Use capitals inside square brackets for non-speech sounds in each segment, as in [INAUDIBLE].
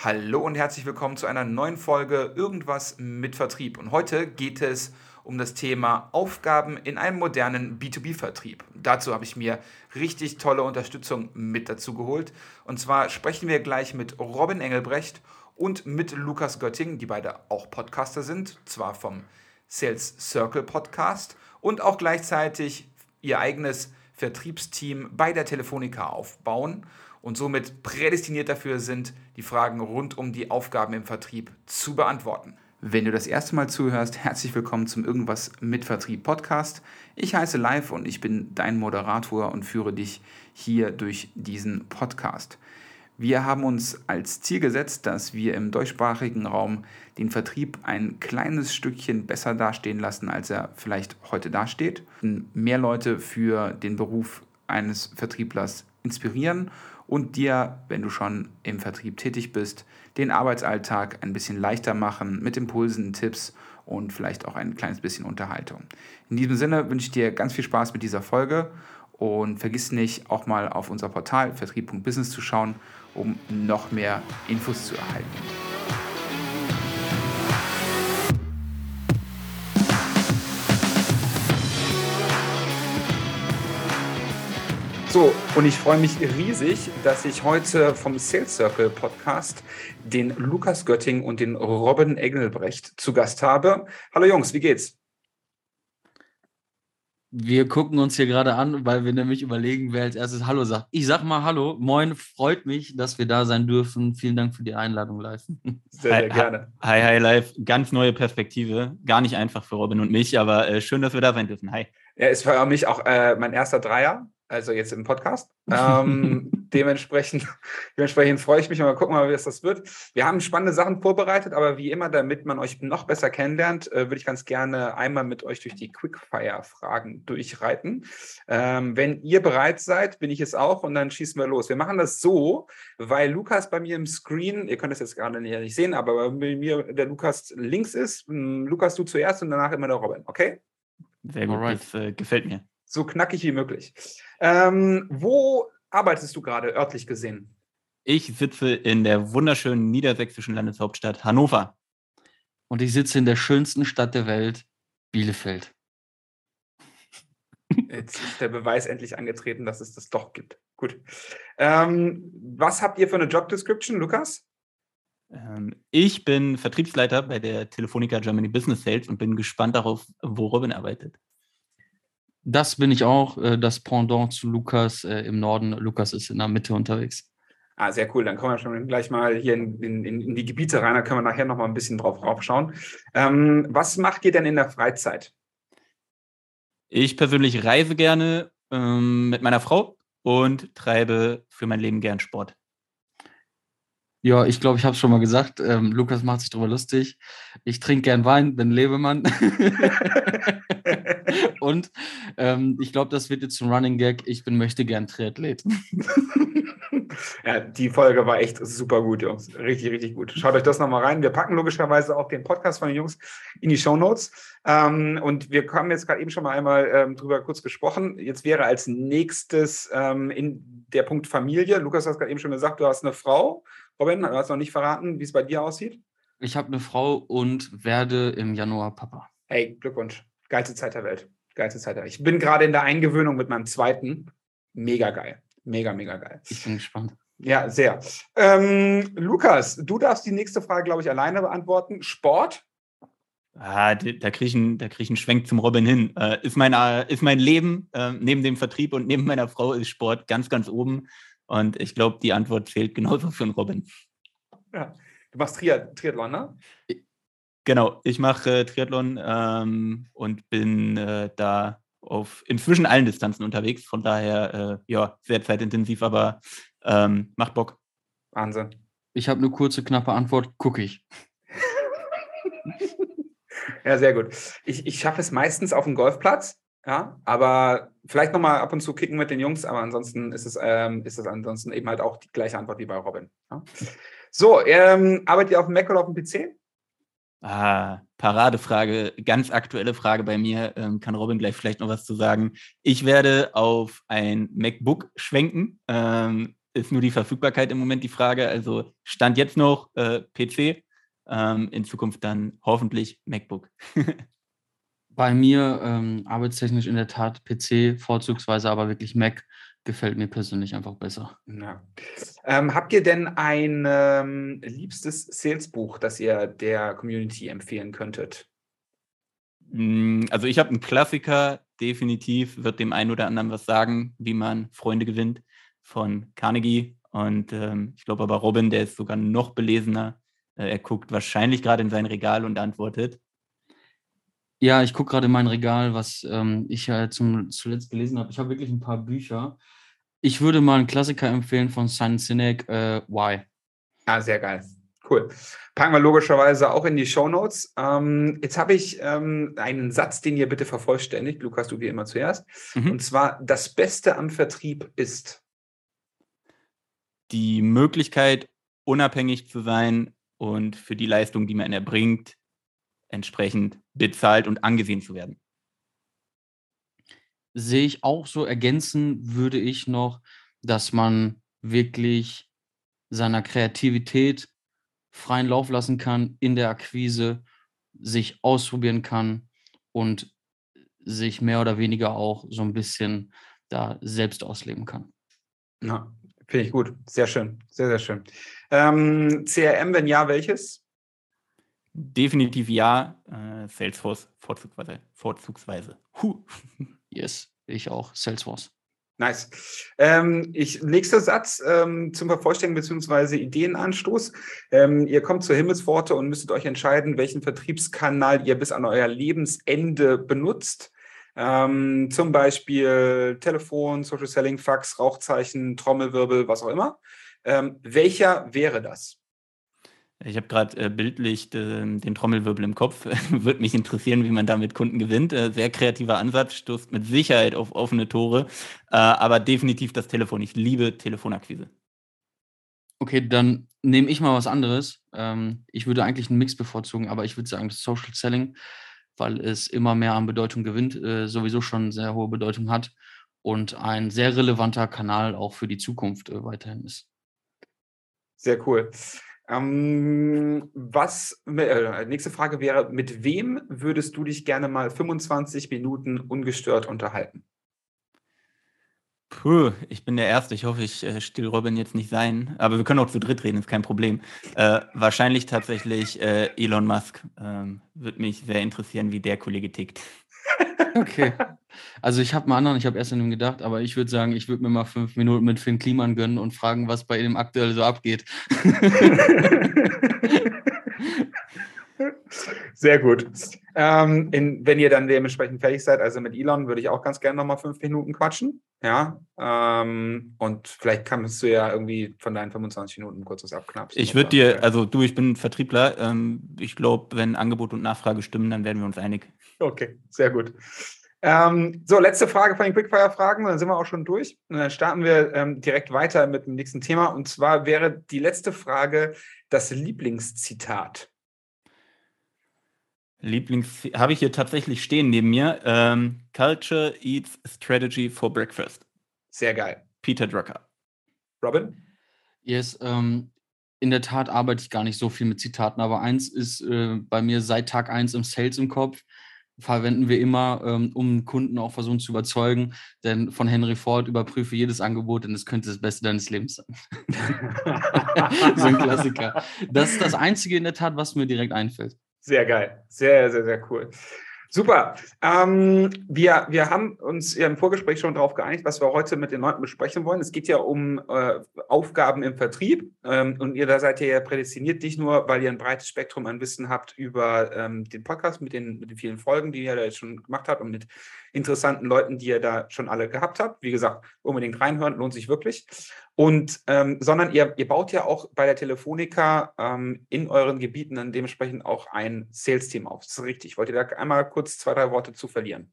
Hallo und herzlich willkommen zu einer neuen Folge Irgendwas mit Vertrieb. Und heute geht es um das Thema Aufgaben in einem modernen B2B-Vertrieb. Dazu habe ich mir richtig tolle Unterstützung mit dazu geholt. Und zwar sprechen wir gleich mit Robin Engelbrecht und mit Lukas Götting, die beide auch Podcaster sind, zwar vom Sales Circle Podcast und auch gleichzeitig ihr eigenes Vertriebsteam bei der Telefonica aufbauen und somit prädestiniert dafür sind, die Fragen rund um die Aufgaben im Vertrieb zu beantworten. Wenn du das erste Mal zuhörst, herzlich willkommen zum Irgendwas mit Vertrieb Podcast. Ich heiße Live und ich bin dein Moderator und führe dich hier durch diesen Podcast. Wir haben uns als Ziel gesetzt, dass wir im deutschsprachigen Raum den Vertrieb ein kleines Stückchen besser dastehen lassen, als er vielleicht heute dasteht. Mehr Leute für den Beruf eines Vertrieblers inspirieren und dir, wenn du schon im Vertrieb tätig bist, den Arbeitsalltag ein bisschen leichter machen mit Impulsen, Tipps und vielleicht auch ein kleines bisschen Unterhaltung. In diesem Sinne wünsche ich dir ganz viel Spaß mit dieser Folge und vergiss nicht, auch mal auf unser Portal vertrieb.business zu schauen, um noch mehr Infos zu erhalten. So, und ich freue mich riesig, dass ich heute vom Sales Circle Podcast den Lukas Götting und den Robin Engelbrecht zu Gast habe. Hallo Jungs, wie geht's? Wir gucken uns hier gerade an, weil wir nämlich überlegen, wer als erstes Hallo sagt. Ich sag mal Hallo, moin, freut mich, dass wir da sein dürfen. Vielen Dank für die Einladung live. Sehr, sehr gerne. Hi, hi, live. Ganz neue Perspektive. Gar nicht einfach für Robin und mich, aber äh, schön, dass wir da sein dürfen. Hi. Ja, es war für mich auch äh, mein erster Dreier also jetzt im Podcast. [LAUGHS] Ähm, dementsprechend, dementsprechend freue ich mich mal gucken, mal, wie es das wird. Wir haben spannende Sachen vorbereitet, aber wie immer, damit man euch noch besser kennenlernt, äh, würde ich ganz gerne einmal mit euch durch die Quickfire-Fragen durchreiten. Ähm, wenn ihr bereit seid, bin ich es auch und dann schießen wir los. Wir machen das so, weil Lukas bei mir im Screen, ihr könnt es jetzt gerade nicht sehen, aber bei mir der Lukas links ist. Hm, Lukas, du zuerst und danach immer der Robin, okay? Sehr gut, Alright. das äh, gefällt mir so knackig wie möglich. Ähm, wo arbeitest du gerade örtlich gesehen? Ich sitze in der wunderschönen niedersächsischen Landeshauptstadt Hannover. Und ich sitze in der schönsten Stadt der Welt, Bielefeld. Jetzt ist der Beweis endlich angetreten, dass es das doch gibt. Gut. Ähm, was habt ihr für eine Job Description, Lukas? Ähm, ich bin Vertriebsleiter bei der Telefonica Germany Business Sales und bin gespannt darauf, wo Robin arbeitet. Das bin ich auch, äh, das Pendant zu Lukas äh, im Norden. Lukas ist in der Mitte unterwegs. Ah, sehr cool. Dann kommen wir schon gleich mal hier in, in, in die Gebiete rein. Da können wir nachher noch mal ein bisschen drauf raufschauen. Ähm, was macht ihr denn in der Freizeit? Ich persönlich reise gerne ähm, mit meiner Frau und treibe für mein Leben gern Sport. Ja, ich glaube, ich habe es schon mal gesagt. Ähm, Lukas macht sich darüber lustig. Ich trinke gern Wein, bin Lebemann. [LAUGHS] Und ähm, ich glaube, das wird jetzt ein Running Gag. Ich bin möchte gern Triathlet. [LAUGHS] ja, die Folge war echt super gut, Jungs. Richtig, richtig gut. Schaut euch das nochmal rein. Wir packen logischerweise auch den Podcast von den Jungs in die Show Notes. Ähm, und wir haben jetzt gerade eben schon mal einmal ähm, drüber kurz gesprochen. Jetzt wäre als nächstes ähm, in der Punkt Familie. Lukas hat gerade eben schon gesagt, du hast eine Frau. Robin, du hast noch nicht verraten, wie es bei dir aussieht. Ich habe eine Frau und werde im Januar Papa. Hey, Glückwunsch. Geilste Zeit der Welt. Geilste Zeit der Welt. Ich bin gerade in der Eingewöhnung mit meinem zweiten. Mega geil. Mega, mega geil. Ich bin gespannt. Ja, sehr. Ähm, Lukas, du darfst die nächste Frage, glaube ich, alleine beantworten. Sport? Ah, da kriege ich, einen, krieg ich einen Schwenk zum Robin hin. Äh, ist, mein, äh, ist mein Leben äh, neben dem Vertrieb und neben meiner Frau ist Sport ganz, ganz oben. Und ich glaube, die Antwort fehlt genauso für einen Robin. Ja. Du machst Triathlon, ne? Genau, ich mache äh, Triathlon ähm, und bin äh, da auf inzwischen allen Distanzen unterwegs. Von daher, äh, ja, sehr zeitintensiv, aber ähm, macht Bock. Wahnsinn. Ich habe eine kurze, knappe Antwort, gucke ich. [LAUGHS] ja, sehr gut. Ich, ich schaffe es meistens auf dem Golfplatz, ja, aber vielleicht nochmal ab und zu kicken mit den Jungs, aber ansonsten ist es, ähm, ist es ansonsten eben halt auch die gleiche Antwort wie bei Robin. Ja. So, ähm, arbeitet ihr auf dem Mac oder auf dem PC? Ah, Paradefrage, ganz aktuelle Frage bei mir. Ähm, kann Robin gleich vielleicht noch was zu sagen? Ich werde auf ein MacBook schwenken. Ähm, ist nur die Verfügbarkeit im Moment die Frage. Also stand jetzt noch äh, PC, ähm, in Zukunft dann hoffentlich MacBook. [LAUGHS] Bei mir ähm, arbeitstechnisch in der Tat PC, vorzugsweise aber wirklich Mac, gefällt mir persönlich einfach besser. Ja. Ähm, habt ihr denn ein ähm, liebstes Salesbuch, das ihr der Community empfehlen könntet? Mm, also ich habe einen Klassiker, definitiv, wird dem einen oder anderen was sagen, wie man Freunde gewinnt von Carnegie. Und ähm, ich glaube aber Robin, der ist sogar noch belesener. Äh, er guckt wahrscheinlich gerade in sein Regal und antwortet. Ja, ich gucke gerade in mein Regal, was ähm, ich ja zum, zuletzt gelesen habe. Ich habe wirklich ein paar Bücher. Ich würde mal einen Klassiker empfehlen von Simon Sinek, äh, Why. Ah, sehr geil. Cool. Packen wir logischerweise auch in die Show Notes. Ähm, jetzt habe ich ähm, einen Satz, den ihr bitte vervollständigt. Lukas, du wie immer zuerst. Mhm. Und zwar: Das Beste am Vertrieb ist die Möglichkeit, unabhängig zu sein und für die Leistung, die man erbringt, entsprechend bezahlt und angesehen zu werden. Sehe ich auch so. Ergänzen würde ich noch, dass man wirklich seiner Kreativität freien Lauf lassen kann in der Akquise, sich ausprobieren kann und sich mehr oder weniger auch so ein bisschen da selbst ausleben kann. Ja, finde ich gut. Sehr schön. Sehr, sehr schön. Ähm, CRM, wenn ja, welches? Definitiv ja. Äh, Salesforce vorzugsweise. vorzugsweise. Huh. Yes, ich auch. Salesforce. Nice. Ähm, ich, nächster Satz ähm, zum Vervollständigen bzw. Ideenanstoß. Ähm, ihr kommt zur Himmelspforte und müsstet euch entscheiden, welchen Vertriebskanal ihr bis an euer Lebensende benutzt. Ähm, zum Beispiel Telefon, Social Selling, Fax, Rauchzeichen, Trommelwirbel, was auch immer. Ähm, welcher wäre das? Ich habe gerade äh, bildlich de, den Trommelwirbel im Kopf. [LAUGHS] Würde mich interessieren, wie man da mit Kunden gewinnt. Äh, sehr kreativer Ansatz, stoßt mit Sicherheit auf offene Tore, äh, aber definitiv das Telefon. Ich liebe Telefonakquise. Okay, dann nehme ich mal was anderes. Ähm, ich würde eigentlich einen Mix bevorzugen, aber ich würde sagen, das Social Selling, weil es immer mehr an Bedeutung gewinnt, äh, sowieso schon sehr hohe Bedeutung hat und ein sehr relevanter Kanal auch für die Zukunft äh, weiterhin ist. Sehr cool. Ähm, was, äh, nächste Frage wäre, mit wem würdest du dich gerne mal 25 Minuten ungestört unterhalten? Puh, ich bin der Erste. Ich hoffe, ich äh, still Robin jetzt nicht sein. Aber wir können auch zu dritt reden, ist kein Problem. Äh, wahrscheinlich tatsächlich äh, Elon Musk. Ähm, Würde mich sehr interessieren, wie der Kollege tickt. Okay. [LAUGHS] Also ich habe einen anderen, ich habe erst an ihm gedacht, aber ich würde sagen, ich würde mir mal fünf Minuten mit Finn Kliman gönnen und fragen, was bei ihm aktuell so abgeht. [LAUGHS] Sehr gut. Ähm, in, wenn ihr dann dementsprechend fertig seid, also mit Elon, würde ich auch ganz gerne nochmal fünf Minuten quatschen. Ja. Ähm, und vielleicht kannst du ja irgendwie von deinen 25 Minuten kurz was abknapsen. Ich würde dir, also du, ich bin Vertriebler. Ähm, ich glaube, wenn Angebot und Nachfrage stimmen, dann werden wir uns einig. Okay, sehr gut. Ähm, so, letzte Frage von den Quickfire-Fragen, dann sind wir auch schon durch. Und dann starten wir ähm, direkt weiter mit dem nächsten Thema. Und zwar wäre die letzte Frage das Lieblingszitat. Lieblings habe ich hier tatsächlich stehen neben mir. Ähm, Culture eats strategy for breakfast. Sehr geil. Peter Drucker. Robin? Yes, ähm, in der Tat arbeite ich gar nicht so viel mit Zitaten, aber eins ist äh, bei mir seit Tag eins im Sales im Kopf. Verwenden wir immer, ähm, um Kunden auch versuchen zu überzeugen. Denn von Henry Ford überprüfe jedes Angebot, denn es könnte das Beste deines Lebens sein. [LAUGHS] so ein Klassiker. Das ist das Einzige in der Tat, was mir direkt einfällt. Sehr geil. Sehr, sehr, sehr cool. Super. Ähm, wir, wir haben uns im Vorgespräch schon darauf geeinigt, was wir heute mit den Leuten besprechen wollen. Es geht ja um äh, Aufgaben im Vertrieb. Ähm, und ihr da seid ihr ja prädestiniert, nicht nur, weil ihr ein breites Spektrum an Wissen habt über ähm, den Podcast mit den, mit den vielen Folgen, die ihr da jetzt schon gemacht habt und mit interessanten Leuten, die ihr da schon alle gehabt habt. Wie gesagt, unbedingt reinhören, lohnt sich wirklich. Und ähm, sondern ihr, ihr baut ja auch bei der Telefonica ähm, in euren Gebieten dann dementsprechend auch ein Sales-Team auf. Das ist richtig. Wollt ihr da einmal kurz zwei, drei Worte zu verlieren?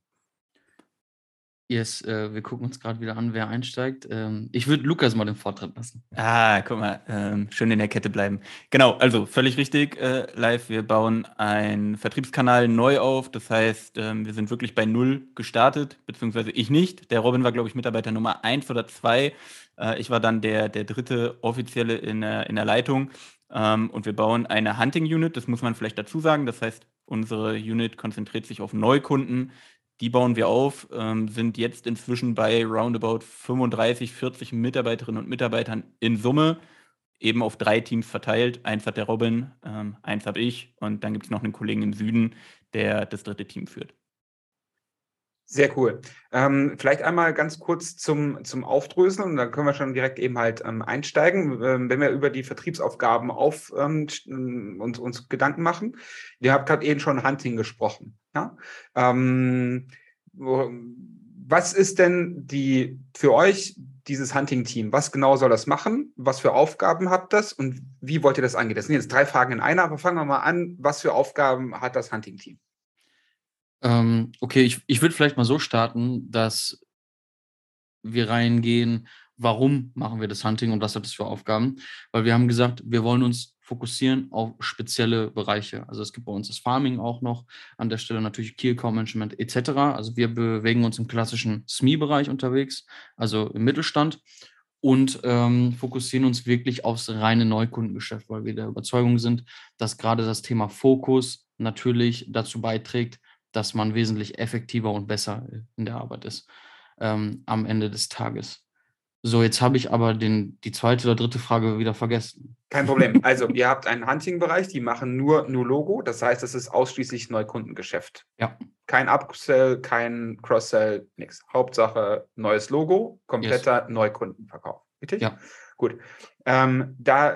Yes, äh, wir gucken uns gerade wieder an, wer einsteigt. Ähm, ich würde Lukas mal den Vortritt lassen. Ah, guck mal, ähm, schön in der Kette bleiben. Genau, also völlig richtig, äh, live. Wir bauen einen Vertriebskanal neu auf. Das heißt, ähm, wir sind wirklich bei Null gestartet, beziehungsweise ich nicht. Der Robin war, glaube ich, Mitarbeiter Nummer eins oder zwei. Äh, ich war dann der, der dritte offizielle in der, in der Leitung. Ähm, und wir bauen eine Hunting Unit, das muss man vielleicht dazu sagen. Das heißt, unsere Unit konzentriert sich auf Neukunden die bauen wir auf, ähm, sind jetzt inzwischen bei roundabout 35, 40 Mitarbeiterinnen und Mitarbeitern in Summe, eben auf drei Teams verteilt. Eins hat der Robin, ähm, eins habe ich und dann gibt es noch einen Kollegen im Süden, der das dritte Team führt. Sehr cool. Ähm, vielleicht einmal ganz kurz zum, zum Aufdröseln und dann können wir schon direkt eben halt ähm, einsteigen, ähm, wenn wir über die Vertriebsaufgaben auf ähm, uns, uns Gedanken machen. Ihr habt gerade eben schon Hunting gesprochen. Ja? Ähm, was ist denn die für euch dieses Hunting-Team? Was genau soll das machen? Was für Aufgaben habt das und wie wollt ihr das angehen? Das sind jetzt drei Fragen in einer, aber fangen wir mal an. Was für Aufgaben hat das Hunting-Team? Ähm, okay, ich, ich würde vielleicht mal so starten, dass wir reingehen, warum machen wir das Hunting und was hat das für Aufgaben? Weil wir haben gesagt, wir wollen uns fokussieren auf spezielle Bereiche. Also es gibt bei uns das Farming auch noch, an der Stelle natürlich Key Account Management etc. Also wir bewegen uns im klassischen SME-Bereich unterwegs, also im Mittelstand und ähm, fokussieren uns wirklich aufs reine Neukundengeschäft, weil wir der Überzeugung sind, dass gerade das Thema Fokus natürlich dazu beiträgt, dass man wesentlich effektiver und besser in der Arbeit ist ähm, am Ende des Tages. So, jetzt habe ich aber den, die zweite oder dritte Frage wieder vergessen. Kein Problem. [LAUGHS] Also, ihr habt einen Hunting-Bereich, die machen nur, nur Logo. Das heißt, das ist ausschließlich Neukundengeschäft. Ja. Kein Upsell, kein Cross-Sell, nichts. Hauptsache neues Logo, kompletter yes. Neukundenverkauf. Richtig? Ja. Gut. Ähm, da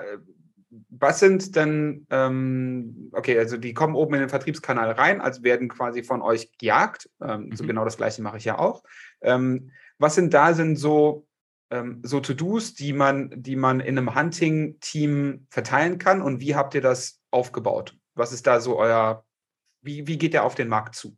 was sind denn, ähm, okay, also die kommen oben in den Vertriebskanal rein, also werden quasi von euch gejagt. Ähm, mhm. So genau das gleiche mache ich ja auch. Ähm, was sind da sind so, ähm, so To-Dos, die man, die man in einem Hunting-Team verteilen kann und wie habt ihr das aufgebaut? Was ist da so euer, wie, wie geht der auf den Markt zu?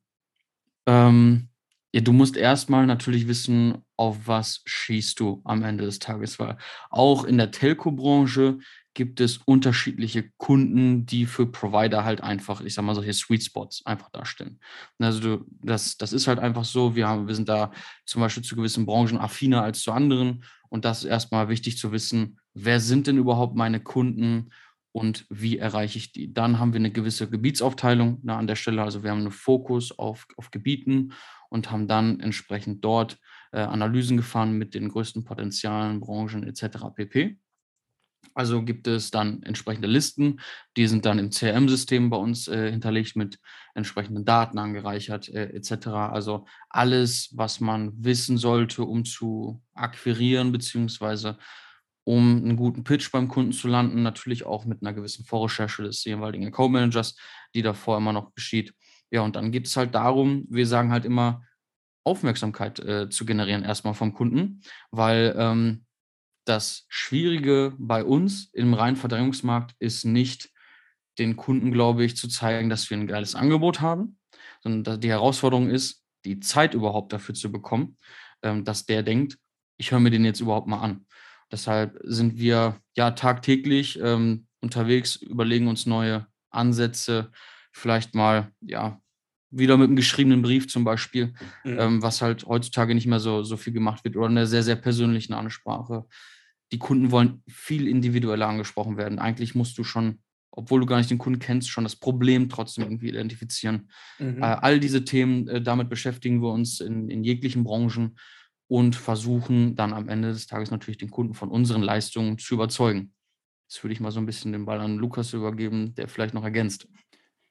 Ähm, ja, du musst erstmal natürlich wissen, auf was schießt du am Ende des Tages, weil auch in der Telco-Branche gibt es unterschiedliche Kunden, die für Provider halt einfach, ich sag mal, solche Sweet Spots einfach darstellen. Also du, das, das ist halt einfach so, wir, haben, wir sind da zum Beispiel zu gewissen Branchen affiner als zu anderen und das ist erstmal wichtig zu wissen, wer sind denn überhaupt meine Kunden und wie erreiche ich die. Dann haben wir eine gewisse Gebietsaufteilung na, an der Stelle, also wir haben einen Fokus auf, auf Gebieten und haben dann entsprechend dort äh, Analysen gefahren mit den größten Potenzialen, Branchen etc. pp. Also gibt es dann entsprechende Listen, die sind dann im CRM-System bei uns äh, hinterlegt mit entsprechenden Daten angereichert äh, etc. Also alles, was man wissen sollte, um zu akquirieren beziehungsweise um einen guten Pitch beim Kunden zu landen, natürlich auch mit einer gewissen Vorrecherche des jeweiligen Account Managers, die davor immer noch geschieht. Ja, und dann geht es halt darum, wir sagen halt immer, Aufmerksamkeit äh, zu generieren erstmal vom Kunden, weil ähm, das Schwierige bei uns im reinen Verdrängungsmarkt ist nicht, den Kunden, glaube ich, zu zeigen, dass wir ein geiles Angebot haben, sondern die Herausforderung ist, die Zeit überhaupt dafür zu bekommen, ähm, dass der denkt, ich höre mir den jetzt überhaupt mal an. Deshalb sind wir ja tagtäglich ähm, unterwegs, überlegen uns neue Ansätze, vielleicht mal ja wieder mit einem geschriebenen Brief zum Beispiel, mhm. ähm, was halt heutzutage nicht mehr so, so viel gemacht wird oder einer sehr, sehr persönlichen Ansprache die Kunden wollen viel individueller angesprochen werden. Eigentlich musst du schon, obwohl du gar nicht den Kunden kennst, schon das Problem trotzdem irgendwie identifizieren. Mhm. Äh, all diese Themen, äh, damit beschäftigen wir uns in, in jeglichen Branchen und versuchen dann am Ende des Tages natürlich den Kunden von unseren Leistungen zu überzeugen. Jetzt würde ich mal so ein bisschen den Ball an Lukas übergeben, der vielleicht noch ergänzt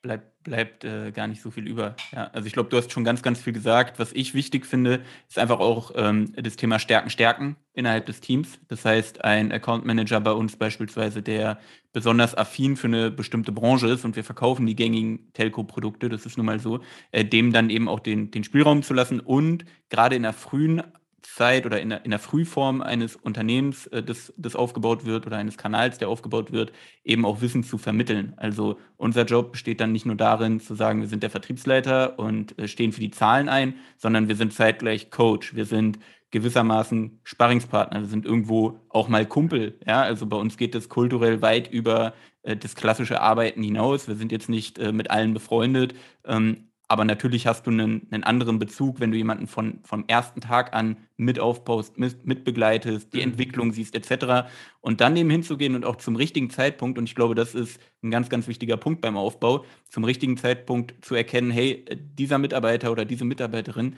bleibt, bleibt äh, gar nicht so viel über. Ja, also ich glaube, du hast schon ganz, ganz viel gesagt. Was ich wichtig finde, ist einfach auch ähm, das Thema Stärken, Stärken innerhalb des Teams. Das heißt, ein Account Manager bei uns beispielsweise, der besonders affin für eine bestimmte Branche ist und wir verkaufen die gängigen Telco-Produkte, das ist nun mal so, äh, dem dann eben auch den, den Spielraum zu lassen und gerade in der frühen Zeit oder in der, in der Frühform eines Unternehmens, äh, das, das aufgebaut wird oder eines Kanals, der aufgebaut wird, eben auch Wissen zu vermitteln. Also unser Job besteht dann nicht nur darin zu sagen, wir sind der Vertriebsleiter und äh, stehen für die Zahlen ein, sondern wir sind zeitgleich Coach, wir sind gewissermaßen Sparringspartner, wir sind irgendwo auch mal Kumpel. Ja? Also bei uns geht es kulturell weit über äh, das klassische Arbeiten hinaus. Wir sind jetzt nicht äh, mit allen befreundet, ähm, aber natürlich hast du einen, einen, anderen Bezug, wenn du jemanden von, vom ersten Tag an mit aufbaust, mit, mitbegleitest, die mhm. Entwicklung siehst, etc. Und dann eben hinzugehen und auch zum richtigen Zeitpunkt, und ich glaube, das ist ein ganz, ganz wichtiger Punkt beim Aufbau, zum richtigen Zeitpunkt zu erkennen, hey, dieser Mitarbeiter oder diese Mitarbeiterin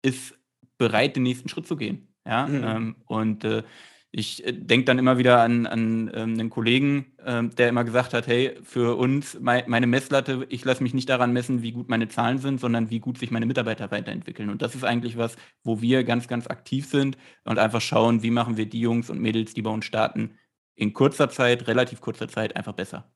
ist bereit, den nächsten Schritt zu gehen. Ja, mhm. ähm, und äh, ich äh, denke dann immer wieder an, an ähm, einen Kollegen, ähm, der immer gesagt hat, hey, für uns, mein, meine Messlatte, ich lasse mich nicht daran messen, wie gut meine Zahlen sind, sondern wie gut sich meine Mitarbeiter weiterentwickeln. Und das ist eigentlich was, wo wir ganz, ganz aktiv sind und einfach schauen, wie machen wir die Jungs und Mädels, die bei uns starten, in kurzer Zeit, relativ kurzer Zeit einfach besser.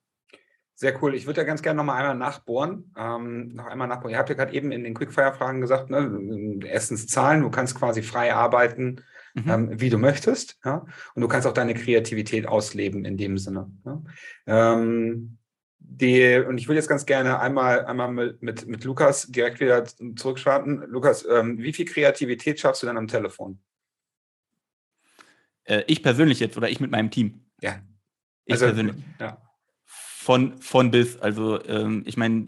Sehr cool. Ich würde ja ganz gerne noch mal einmal nachbohren. Ähm, noch einmal nachbohren. Ihr habt ja gerade eben in den Quickfire-Fragen gesagt, ne, erstens Zahlen, du kannst quasi frei arbeiten, mhm. ähm, wie du möchtest. Ja? Und du kannst auch deine Kreativität ausleben in dem Sinne. Ja? Ähm, die, und ich will jetzt ganz gerne einmal, einmal mit, mit, mit Lukas direkt wieder zurückstarten. Lukas, ähm, wie viel Kreativität schaffst du denn am Telefon? Äh, ich persönlich jetzt oder ich mit meinem Team? Ja. Ich also, persönlich. Ja von, von bis. Also ähm, ich meine,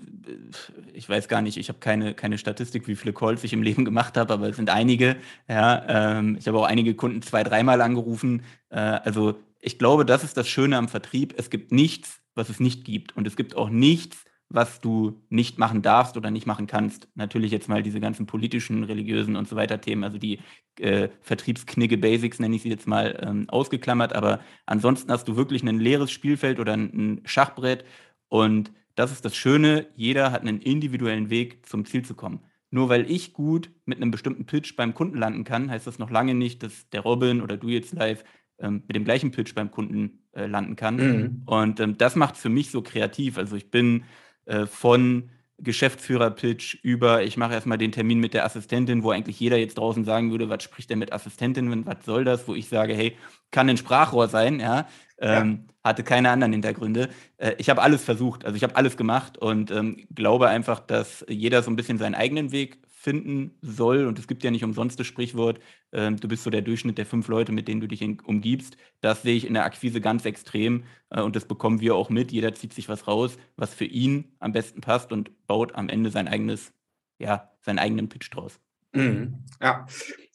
ich weiß gar nicht, ich habe keine, keine Statistik, wie viele Calls ich im [LAUGHS] Leben gemacht habe, aber es sind einige. Ja, ähm, ich habe auch einige Kunden zwei, dreimal angerufen. Äh, also ich glaube, das ist das Schöne am Vertrieb. Es gibt nichts, was es nicht gibt. Und es gibt auch nichts, was du nicht machen darfst oder nicht machen kannst. Natürlich jetzt mal diese ganzen politischen, religiösen und so weiter Themen, also die äh, Vertriebsknigge Basics nenne ich sie jetzt mal ähm, ausgeklammert, aber ansonsten hast du wirklich ein leeres Spielfeld oder ein, ein Schachbrett und das ist das Schöne, jeder hat einen individuellen Weg zum Ziel zu kommen. Nur weil ich gut mit einem bestimmten Pitch beim Kunden landen kann, heißt das noch lange nicht, dass der Robin oder du jetzt live ähm, mit dem gleichen Pitch beim Kunden äh, landen kann. Mhm. Und ähm, das macht es für mich so kreativ. Also ich bin äh, von Geschäftsführer-Pitch über, ich mache erstmal den Termin mit der Assistentin, wo eigentlich jeder jetzt draußen sagen würde, was spricht der mit Assistentin, was soll das, wo ich sage, hey, kann ein Sprachrohr sein, ja, ähm, ja. hatte keine anderen Hintergründe. Äh, ich habe alles versucht, also ich habe alles gemacht und ähm, glaube einfach, dass jeder so ein bisschen seinen eigenen Weg finden soll. Und es gibt ja nicht umsonst das Sprichwort, äh, du bist so der Durchschnitt der fünf Leute, mit denen du dich in, umgibst. Das sehe ich in der Akquise ganz extrem äh, und das bekommen wir auch mit. Jeder zieht sich was raus, was für ihn am besten passt und baut am Ende sein eigenes, ja, seinen eigenen Pitch draus. Mhm. Ja,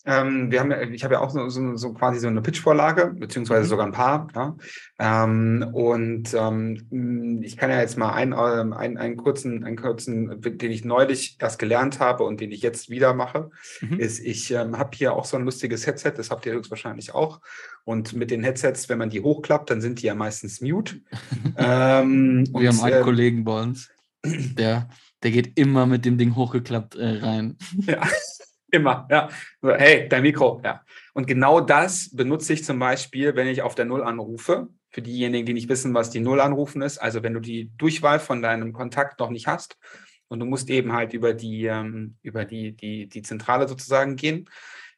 ähm, wir haben, ich habe ja auch so, so, so, quasi so eine Pitch-Vorlage, beziehungsweise mhm. sogar ein paar. Ja? Ähm, und ähm, ich kann ja jetzt mal einen, ähm, einen, einen, kurzen, einen kurzen, den ich neulich erst gelernt habe und den ich jetzt wieder mache, mhm. ist, ich ähm, habe hier auch so ein lustiges Headset, das habt ihr höchstwahrscheinlich auch. Und mit den Headsets, wenn man die hochklappt, dann sind die ja meistens mute. [LAUGHS] Ähm, wir und, haben einen Kollegen bei uns, der, der geht immer mit dem Ding hochgeklappt äh, rein. Ja. Immer, ja. Hey, dein Mikro, ja. Und genau das benutze ich zum Beispiel, wenn ich auf der Null anrufe. Für diejenigen, die nicht wissen, was die Null anrufen ist. Also wenn du die Durchwahl von deinem Kontakt noch nicht hast und du musst eben halt über die, ähm, über die, die, die Zentrale sozusagen gehen,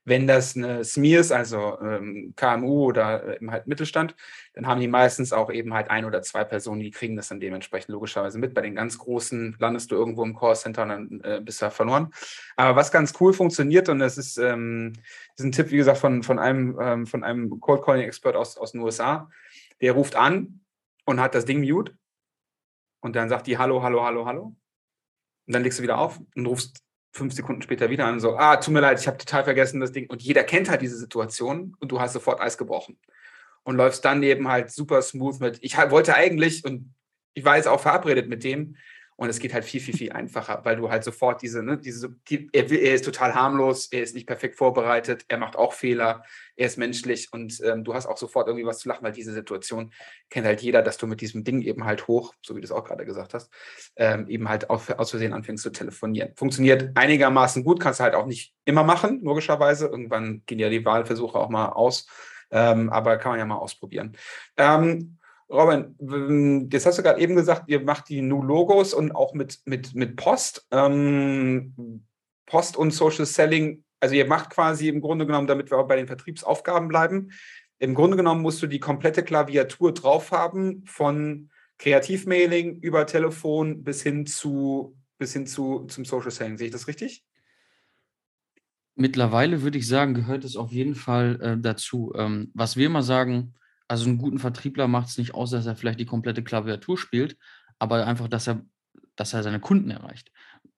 wenn das eine SME ist, also ähm, KMU oder äh, eben halt Mittelstand, dann haben die meistens auch eben halt ein oder zwei Personen, die kriegen das dann dementsprechend logischerweise mit. Bei den ganz großen landest du irgendwo im Callcenter und dann äh, bist du da verloren. Aber was ganz cool funktioniert, und das ist, ähm, das ist ein Tipp, wie gesagt, von, von einem, ähm, von einem Cold Calling Expert aus, aus den USA, der ruft an und hat das Ding mute und dann sagt die Hallo, Hallo, Hallo, Hallo. Und dann legst du wieder auf und rufst fünf Sekunden später wieder an, so, ah, tut mir leid, ich habe total vergessen das Ding. Und jeder kennt halt diese Situation und du hast sofort Eis gebrochen. Und läufst dann eben halt super smooth mit, ich wollte eigentlich, und ich war jetzt auch verabredet mit dem, und es geht halt viel, viel, viel einfacher, weil du halt sofort diese, ne, diese, die, er, er, ist total harmlos, er ist nicht perfekt vorbereitet, er macht auch Fehler, er ist menschlich und ähm, du hast auch sofort irgendwie was zu lachen, weil diese Situation kennt halt jeder, dass du mit diesem Ding eben halt hoch, so wie du es auch gerade gesagt hast, ähm, eben halt auf, aus Versehen anfängst zu telefonieren. Funktioniert einigermaßen gut, kannst du halt auch nicht immer machen, logischerweise. Irgendwann gehen ja die Wahlversuche auch mal aus. Ähm, aber kann man ja mal ausprobieren. Ähm, Robin, jetzt hast du gerade eben gesagt, ihr macht die New Logos und auch mit, mit, mit Post. Ähm, Post und Social Selling also ihr macht quasi im Grunde genommen, damit wir auch bei den Vertriebsaufgaben bleiben, im Grunde genommen musst du die komplette Klaviatur drauf haben, von Kreativmailing über Telefon bis hin zu bis hin zu zum Social Selling. Sehe ich das richtig? Mittlerweile würde ich sagen, gehört es auf jeden Fall äh, dazu. Ähm, was wir immer sagen, also einen guten Vertriebler macht es nicht aus, dass er vielleicht die komplette Klaviatur spielt, aber einfach, dass er, dass er seine Kunden erreicht.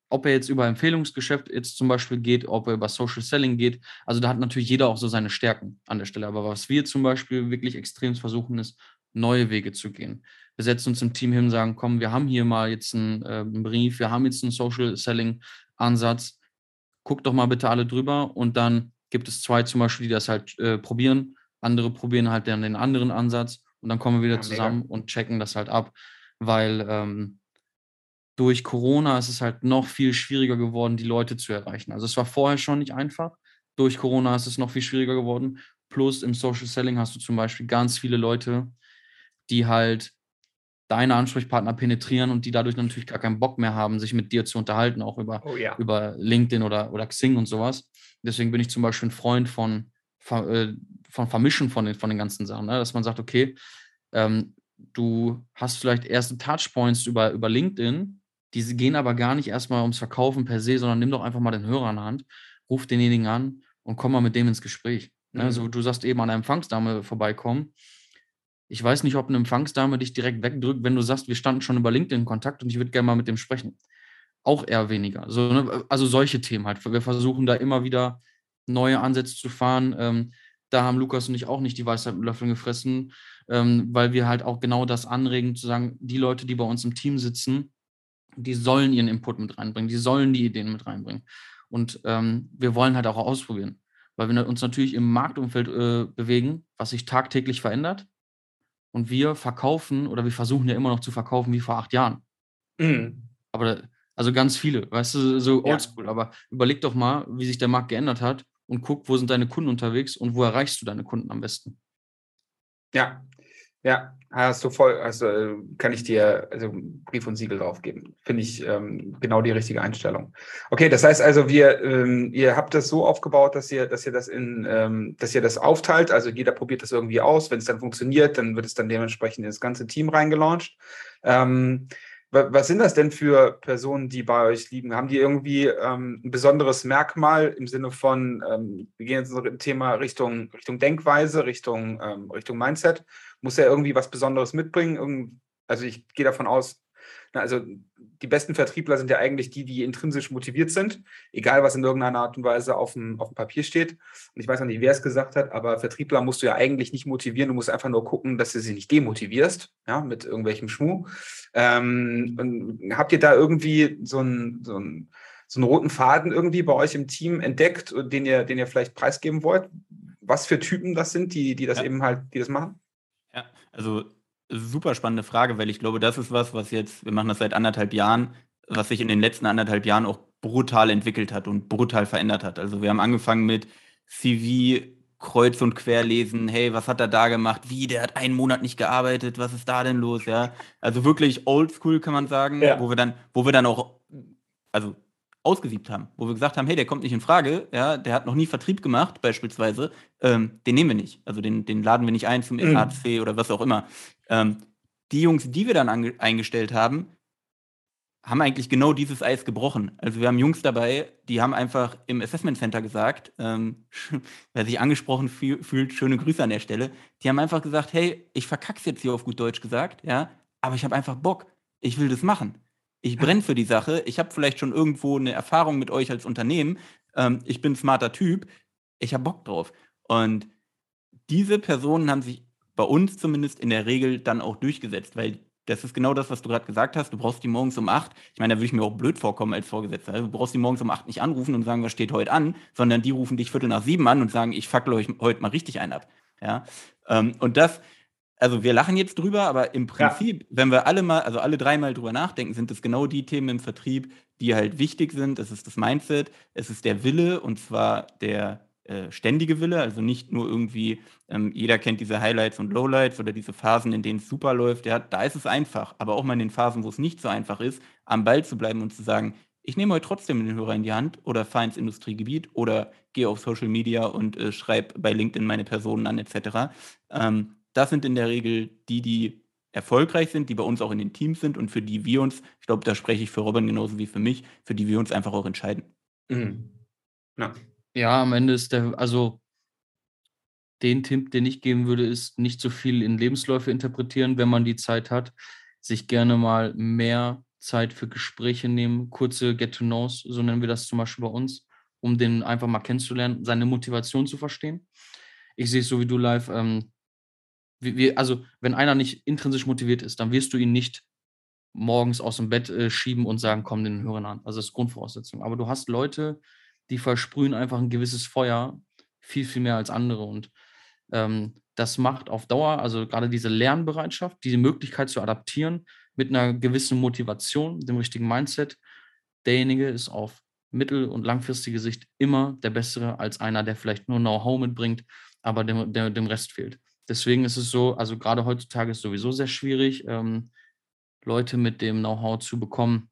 Ob er jetzt über Empfehlungsgeschäft jetzt zum Beispiel geht, ob er über Social Selling geht, also da hat natürlich jeder auch so seine Stärken an der Stelle. Aber was wir zum Beispiel wirklich extrem versuchen, ist, neue Wege zu gehen. Wir setzen uns im Team hin und sagen, komm, wir haben hier mal jetzt einen, äh, einen Brief, wir haben jetzt einen Social Selling Ansatz, guckt doch mal bitte alle drüber und dann gibt es zwei zum Beispiel, die das halt äh, probieren, andere probieren halt dann den anderen Ansatz und dann kommen wir wieder ja, zusammen und checken das halt ab, weil ähm, durch Corona ist es halt noch viel schwieriger geworden, die Leute zu erreichen. Also es war vorher schon nicht einfach. Durch Corona ist es noch viel schwieriger geworden. Plus im Social Selling hast du zum Beispiel ganz viele Leute, die halt deine Ansprechpartner penetrieren und die dadurch natürlich gar keinen Bock mehr haben, sich mit dir zu unterhalten, auch über, oh, ja. über LinkedIn oder, oder Xing und sowas. Deswegen bin ich zum Beispiel ein Freund von, von Vermischen von den, von den ganzen Sachen, ne? dass man sagt, okay, ähm, du hast vielleicht erste Touchpoints über, über LinkedIn, die gehen aber gar nicht erstmal ums Verkaufen per se, sondern nimm doch einfach mal den Hörer an der Hand, ruf denjenigen an und komm mal mit dem ins Gespräch. Ne? Mhm. Also du sagst eben an der Empfangsdame vorbeikommen ich weiß nicht, ob eine Empfangsdame dich direkt wegdrückt, wenn du sagst, wir standen schon über LinkedIn in Kontakt und ich würde gerne mal mit dem sprechen. Auch eher weniger. So, ne? Also solche Themen halt. Wir versuchen da immer wieder neue Ansätze zu fahren. Ähm, da haben Lukas und ich auch nicht die Weisheit mit Löffeln gefressen, ähm, weil wir halt auch genau das anregen, zu sagen, die Leute, die bei uns im Team sitzen, die sollen ihren Input mit reinbringen, die sollen die Ideen mit reinbringen. Und ähm, wir wollen halt auch ausprobieren, weil wir uns natürlich im Marktumfeld äh, bewegen, was sich tagtäglich verändert und wir verkaufen oder wir versuchen ja immer noch zu verkaufen wie vor acht Jahren. Mhm. Aber also ganz viele, weißt du, so oldschool. Ja. Aber überleg doch mal, wie sich der Markt geändert hat und guck, wo sind deine Kunden unterwegs und wo erreichst du deine Kunden am besten. Ja, ja, hast du voll, also kann ich dir also Brief und Siegel drauf geben. Finde ich ähm, genau die richtige Einstellung. Okay, das heißt also, wir, ähm, ihr habt das so aufgebaut, dass ihr, dass ihr das in, ähm, dass ihr das aufteilt. Also jeder probiert das irgendwie aus. Wenn es dann funktioniert, dann wird es dann dementsprechend ins ganze Team reingelauncht. Ähm, was sind das denn für Personen, die bei euch liegen? Haben die irgendwie ähm, ein besonderes Merkmal im Sinne von, ähm, wir gehen jetzt ein Thema Richtung, Richtung Denkweise, Richtung, ähm, Richtung Mindset? Muss er irgendwie was Besonderes mitbringen? Also ich gehe davon aus, also die besten Vertriebler sind ja eigentlich die, die intrinsisch motiviert sind, egal was in irgendeiner Art und Weise auf dem, auf dem Papier steht. Und ich weiß noch nicht, wer es gesagt hat, aber Vertriebler musst du ja eigentlich nicht motivieren, du musst einfach nur gucken, dass du sie nicht demotivierst, ja, mit irgendwelchem Schmuh. Ähm, habt ihr da irgendwie so einen, so, einen, so einen roten Faden irgendwie bei euch im Team entdeckt, den ihr, den ihr vielleicht preisgeben wollt? Was für Typen das sind, die, die das ja. eben halt, die das machen? Ja, also super spannende Frage, weil ich glaube, das ist was, was jetzt, wir machen das seit anderthalb Jahren, was sich in den letzten anderthalb Jahren auch brutal entwickelt hat und brutal verändert hat. Also wir haben angefangen mit CV kreuz und quer lesen, hey, was hat er da gemacht? Wie, der hat einen Monat nicht gearbeitet, was ist da denn los? Ja, also wirklich oldschool kann man sagen, ja. wo wir dann, wo wir dann auch, also ausgesiebt haben, wo wir gesagt haben, hey, der kommt nicht in Frage, ja, der hat noch nie Vertrieb gemacht, beispielsweise, ähm, den nehmen wir nicht. Also den, den laden wir nicht ein zum mhm. ADC oder was auch immer. Ähm, die Jungs, die wir dann eingestellt haben, haben eigentlich genau dieses Eis gebrochen. Also wir haben Jungs dabei, die haben einfach im Assessment Center gesagt, ähm, [LAUGHS] wer sich angesprochen fühlt, schöne Grüße an der Stelle, die haben einfach gesagt, hey, ich verkack's jetzt hier auf gut Deutsch gesagt, ja, aber ich habe einfach Bock. Ich will das machen ich brenne für die Sache, ich habe vielleicht schon irgendwo eine Erfahrung mit euch als Unternehmen, ähm, ich bin ein smarter Typ, ich habe Bock drauf. Und diese Personen haben sich bei uns zumindest in der Regel dann auch durchgesetzt, weil das ist genau das, was du gerade gesagt hast. Du brauchst die morgens um acht. Ich meine, da würde ich mir auch blöd vorkommen als Vorgesetzter. Du brauchst die morgens um acht nicht anrufen und sagen, was steht heute an, sondern die rufen dich viertel nach sieben an und sagen, ich fackle euch heute mal richtig ein ab. Ja? Ähm, und das, also wir lachen jetzt drüber, aber im Prinzip, ja. wenn wir alle mal, also alle dreimal drüber nachdenken, sind es genau die Themen im Vertrieb, die halt wichtig sind. Es ist das Mindset, es ist der Wille und zwar der äh, ständige Wille, also nicht nur irgendwie, ähm, jeder kennt diese Highlights und Lowlights oder diese Phasen, in denen es super läuft. Ja, da ist es einfach, aber auch mal in den Phasen, wo es nicht so einfach ist, am Ball zu bleiben und zu sagen, ich nehme heute trotzdem den Hörer in die Hand oder fahre ins Industriegebiet oder gehe auf Social Media und äh, schreibe bei LinkedIn meine Personen an etc. Ähm, das sind in der Regel die, die erfolgreich sind, die bei uns auch in den Teams sind und für die wir uns, ich glaube, da spreche ich für Robin genauso wie für mich, für die wir uns einfach auch entscheiden. Mhm. Ja. ja, am Ende ist der, also den Tipp, den ich geben würde, ist nicht so viel in Lebensläufe interpretieren, wenn man die Zeit hat, sich gerne mal mehr Zeit für Gespräche nehmen, kurze Get-to-Knows, so nennen wir das zum Beispiel bei uns, um den einfach mal kennenzulernen, seine Motivation zu verstehen. Ich sehe es so wie du live, ähm, wie, wie, also wenn einer nicht intrinsisch motiviert ist, dann wirst du ihn nicht morgens aus dem Bett äh, schieben und sagen, komm den Hörern an. Also das ist Grundvoraussetzung. Aber du hast Leute, die versprühen einfach ein gewisses Feuer viel, viel mehr als andere. Und ähm, das macht auf Dauer, also gerade diese Lernbereitschaft, diese Möglichkeit zu adaptieren mit einer gewissen Motivation, dem richtigen Mindset, derjenige ist auf mittel- und langfristige Sicht immer der Bessere als einer, der vielleicht nur Know-how mitbringt, aber dem, der, dem Rest fehlt. Deswegen ist es so, also gerade heutzutage ist es sowieso sehr schwierig, ähm, Leute mit dem Know-how zu bekommen,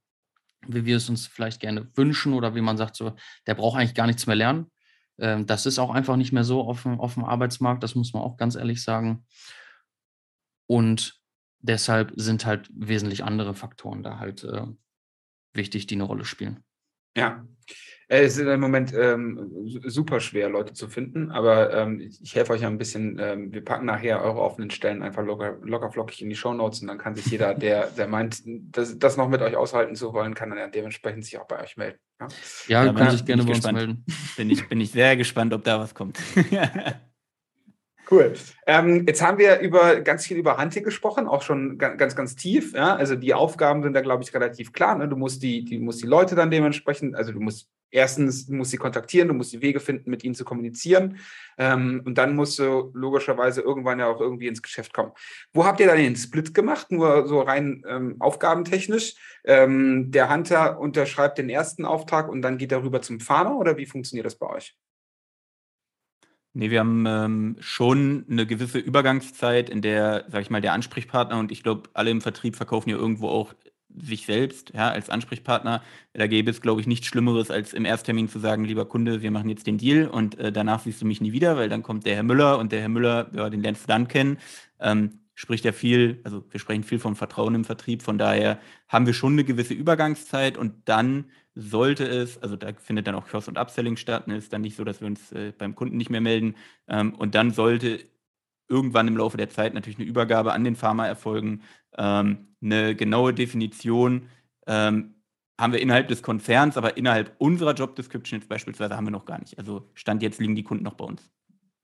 wie wir es uns vielleicht gerne wünschen oder wie man sagt, so, der braucht eigentlich gar nichts mehr lernen. Ähm, das ist auch einfach nicht mehr so auf dem, auf dem Arbeitsmarkt, das muss man auch ganz ehrlich sagen. Und deshalb sind halt wesentlich andere Faktoren da halt äh, wichtig, die eine Rolle spielen. Ja, äh, es ist im Moment ähm, super schwer, Leute zu finden, aber ähm, ich helfe euch ja ein bisschen. Ähm, wir packen nachher eure offenen Stellen einfach locker, locker flockig in die Shownotes und dann kann sich jeder, [LAUGHS] der, der meint, das, das noch mit euch aushalten zu wollen, kann dann ja dementsprechend sich auch bei euch melden. Ja, ja, ja kann sich gerne bei uns melden. Bin ich, bin ich sehr gespannt, ob da was kommt. [LAUGHS] Cool. Ähm, jetzt haben wir über ganz viel über Hunting gesprochen, auch schon ganz, ganz tief. Ja? Also die Aufgaben sind da, glaube ich, relativ klar. Ne? Du musst die, die musst die Leute dann dementsprechend, also du musst erstens du musst sie kontaktieren, du musst die Wege finden, mit ihnen zu kommunizieren. Ähm, und dann musst du logischerweise irgendwann ja auch irgendwie ins Geschäft kommen. Wo habt ihr dann den Split gemacht? Nur so rein ähm, aufgabentechnisch. Ähm, der Hunter unterschreibt den ersten Auftrag und dann geht er rüber zum Farmer oder wie funktioniert das bei euch? Nee, wir haben ähm, schon eine gewisse Übergangszeit, in der, sag ich mal, der Ansprechpartner und ich glaube, alle im Vertrieb verkaufen ja irgendwo auch sich selbst, ja, als Ansprechpartner. Da gäbe es, glaube ich, nichts Schlimmeres, als im Ersttermin zu sagen, lieber Kunde, wir machen jetzt den Deal und äh, danach siehst du mich nie wieder, weil dann kommt der Herr Müller und der Herr Müller, ja, den lernst du dann kennen. Ähm, spricht ja viel, also wir sprechen viel vom Vertrauen im Vertrieb, von daher haben wir schon eine gewisse Übergangszeit und dann sollte es, also da findet dann auch Cross- und Upselling statt, ne, ist dann nicht so, dass wir uns äh, beim Kunden nicht mehr melden ähm, und dann sollte irgendwann im Laufe der Zeit natürlich eine Übergabe an den Pharma erfolgen. Ähm, eine genaue Definition ähm, haben wir innerhalb des Konzerns, aber innerhalb unserer Job Description jetzt beispielsweise haben wir noch gar nicht. Also Stand jetzt liegen die Kunden noch bei uns.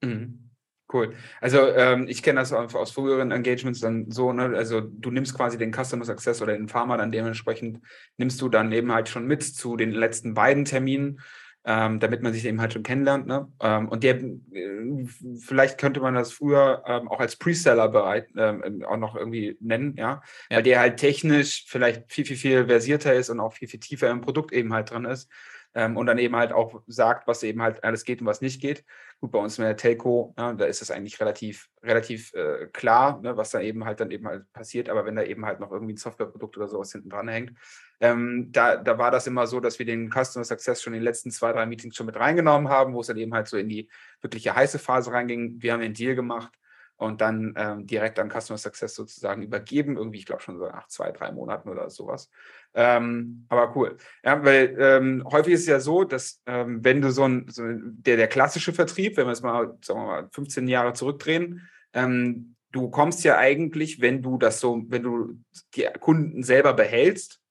Mhm. Cool. Also ähm, ich kenne das aus früheren Engagements dann so, ne? also du nimmst quasi den Customer Success oder den Pharma dann dementsprechend, nimmst du dann eben halt schon mit zu den letzten beiden Terminen, ähm, damit man sich eben halt schon kennenlernt. Ne? Ähm, und der, äh, vielleicht könnte man das früher ähm, auch als Preseller bereit ähm, auch noch irgendwie nennen, ja? ja, weil der halt technisch vielleicht viel, viel, viel versierter ist und auch viel, viel tiefer im Produkt eben halt drin ist ähm, und dann eben halt auch sagt, was eben halt alles geht und was nicht geht. Gut, bei uns in der Telco, ja, da ist es eigentlich relativ, relativ äh, klar, ne, was da eben halt dann eben halt passiert, aber wenn da eben halt noch irgendwie ein Softwareprodukt oder sowas hinten dran hängt, ähm, da, da war das immer so, dass wir den Customer Success schon in den letzten zwei, drei Meetings schon mit reingenommen haben, wo es dann eben halt so in die wirkliche heiße Phase reinging. Wir haben den Deal gemacht und dann ähm, direkt an Customer Success sozusagen übergeben. Irgendwie, ich glaube schon so nach zwei, drei Monaten oder sowas. Ähm, aber cool. Ja, weil ähm, häufig ist es ja so, dass ähm, wenn du so ein, so der, der klassische Vertrieb, wenn wir es mal, sagen wir mal, 15 Jahre zurückdrehen, ähm, du kommst ja eigentlich, wenn du das so, wenn du die Kunden selber behältst,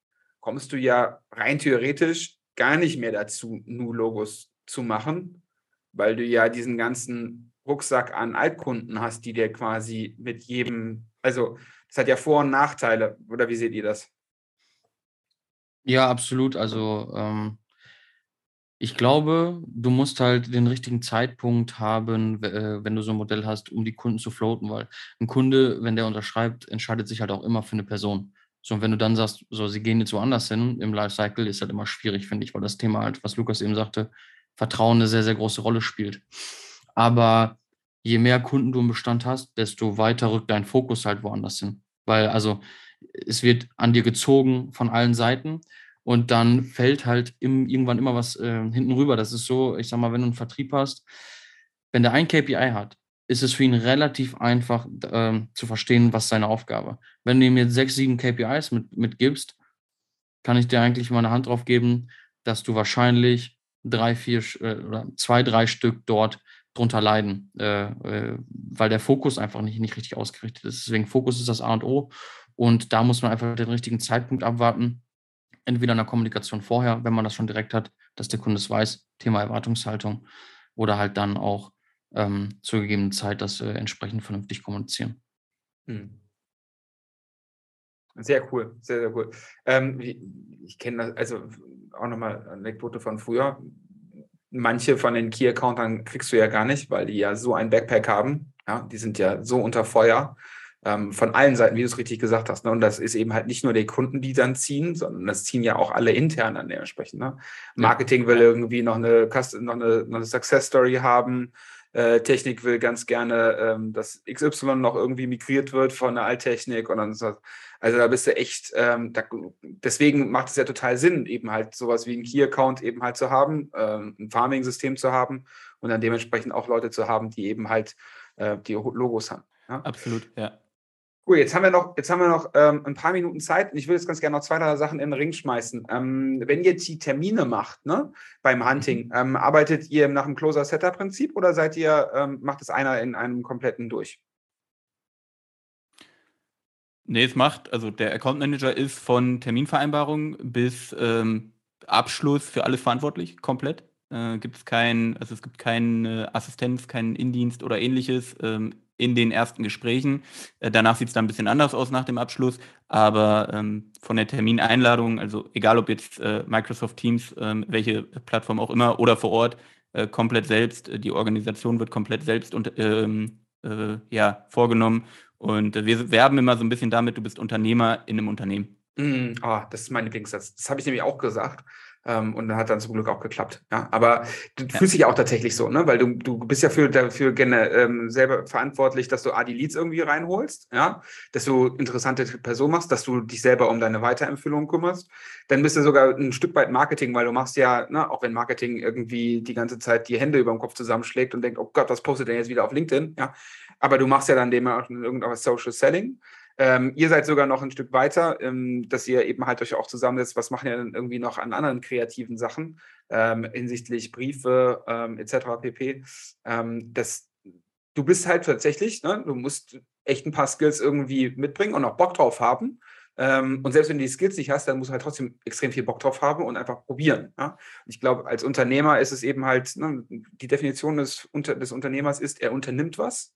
kommst du ja rein theoretisch gar nicht mehr dazu, Nu-Logos zu machen, weil du ja diesen ganzen Rucksack an Altkunden hast, die dir quasi mit jedem, also das hat ja Vor- und Nachteile, oder wie seht ihr das? Ja, absolut. Also ähm, ich glaube, du musst halt den richtigen Zeitpunkt haben, äh, wenn du so ein Modell hast, um die Kunden zu floaten, weil ein Kunde, wenn der unterschreibt, entscheidet sich halt auch immer für eine Person. So, und wenn du dann sagst, so, sie gehen jetzt woanders hin im Lifecycle, ist halt immer schwierig, finde ich, weil das Thema halt, was Lukas eben sagte, Vertrauen eine sehr, sehr große Rolle spielt. Aber je mehr Kunden du im Bestand hast, desto weiter rückt dein Fokus halt woanders hin. Weil also es wird an dir gezogen von allen Seiten Und dann fällt halt im, irgendwann immer was äh, hinten rüber. Das ist so, ich sag mal, wenn du einen Vertrieb hast, wenn der ein KPI hat, ist es für ihn relativ einfach äh, zu verstehen, was seine Aufgabe. Wenn du ihm jetzt sechs, sieben KPIs mit, mitgibst, kann ich dir eigentlich mal eine Hand drauf geben, dass du wahrscheinlich drei, vier äh, oder zwei, drei Stück dort drunter leiden, äh, äh, weil der Fokus einfach nicht, nicht richtig ausgerichtet ist. Deswegen Fokus ist das A und O und da muss man einfach den richtigen Zeitpunkt abwarten. Entweder in der Kommunikation vorher, wenn man das schon direkt hat, dass der Kunde es weiß, Thema Erwartungshaltung, oder halt dann auch ähm, zur gegebenen Zeit das äh, entsprechend vernünftig kommunizieren. Hm. Sehr cool, sehr, sehr cool. Ähm, ich kenne das, also auch nochmal Anekdote von früher manche von den Key-Accountern kriegst du ja gar nicht, weil die ja so ein Backpack haben. Ja, die sind ja so unter Feuer ähm, von allen Seiten, wie du es richtig gesagt hast. Ne? Und das ist eben halt nicht nur die Kunden, die dann ziehen, sondern das ziehen ja auch alle intern dann dementsprechend. Ne? Marketing will irgendwie noch eine, noch eine, noch eine Success Story haben. Äh, Technik will ganz gerne, ähm, dass XY noch irgendwie migriert wird von der Alttechnik und dann so. Also da bist du echt, ähm, da, deswegen macht es ja total Sinn, eben halt sowas wie ein Key-Account eben halt zu haben, ähm, ein Farming-System zu haben und dann dementsprechend auch Leute zu haben, die eben halt äh, die Logos haben. Ja? Absolut, ja. Gut, jetzt haben wir noch, jetzt haben wir noch ähm, ein paar Minuten Zeit und ich würde jetzt ganz gerne noch zwei, drei Sachen in den Ring schmeißen. Ähm, wenn ihr die Termine macht, ne, beim Hunting, mhm. ähm, arbeitet ihr nach dem Closer-Setter-Prinzip oder seid ihr, ähm, macht es einer in einem kompletten durch? Nee, es macht, also der Account Manager ist von Terminvereinbarung bis ähm, Abschluss für alles verantwortlich, komplett. Äh, gibt es kein, also es gibt keine Assistenz, keinen Indienst oder ähnliches. Ähm, in den ersten Gesprächen. Äh, danach sieht es dann ein bisschen anders aus nach dem Abschluss, aber ähm, von der Termineinladung, also egal ob jetzt äh, Microsoft Teams, ähm, welche Plattform auch immer oder vor Ort, äh, komplett selbst, äh, die Organisation wird komplett selbst und, ähm, äh, ja, vorgenommen. Und wir werben immer so ein bisschen damit, du bist Unternehmer in einem Unternehmen. Mm, oh, das ist mein Lieblingssatz. Das habe ich nämlich auch gesagt. Ähm, und hat dann zum Glück auch geklappt. Ja, aber du ja. fühlst dich auch tatsächlich so, ne? Weil du, du bist ja für, dafür gerne, ähm, selber verantwortlich, dass du A, die Leads irgendwie reinholst, ja, dass du interessante Person machst, dass du dich selber um deine Weiterempfehlung kümmerst. Dann bist du sogar ein Stück weit Marketing, weil du machst ja, ne, auch wenn Marketing irgendwie die ganze Zeit die Hände über dem Kopf zusammenschlägt und denkt, oh Gott, was postet denn jetzt wieder auf LinkedIn? Ja, aber du machst ja dann dem auch irgendwas Social Selling. Ähm, ihr seid sogar noch ein Stück weiter, ähm, dass ihr eben halt euch auch zusammensetzt, was machen ihr denn irgendwie noch an anderen kreativen Sachen ähm, hinsichtlich Briefe ähm, etc. pp. Ähm, das, du bist halt tatsächlich, ne, du musst echt ein paar Skills irgendwie mitbringen und auch Bock drauf haben. Ähm, und selbst wenn du die Skills nicht hast, dann musst du halt trotzdem extrem viel Bock drauf haben und einfach probieren. Ja? Ich glaube, als Unternehmer ist es eben halt, ne, die Definition des, des Unternehmers ist, er unternimmt was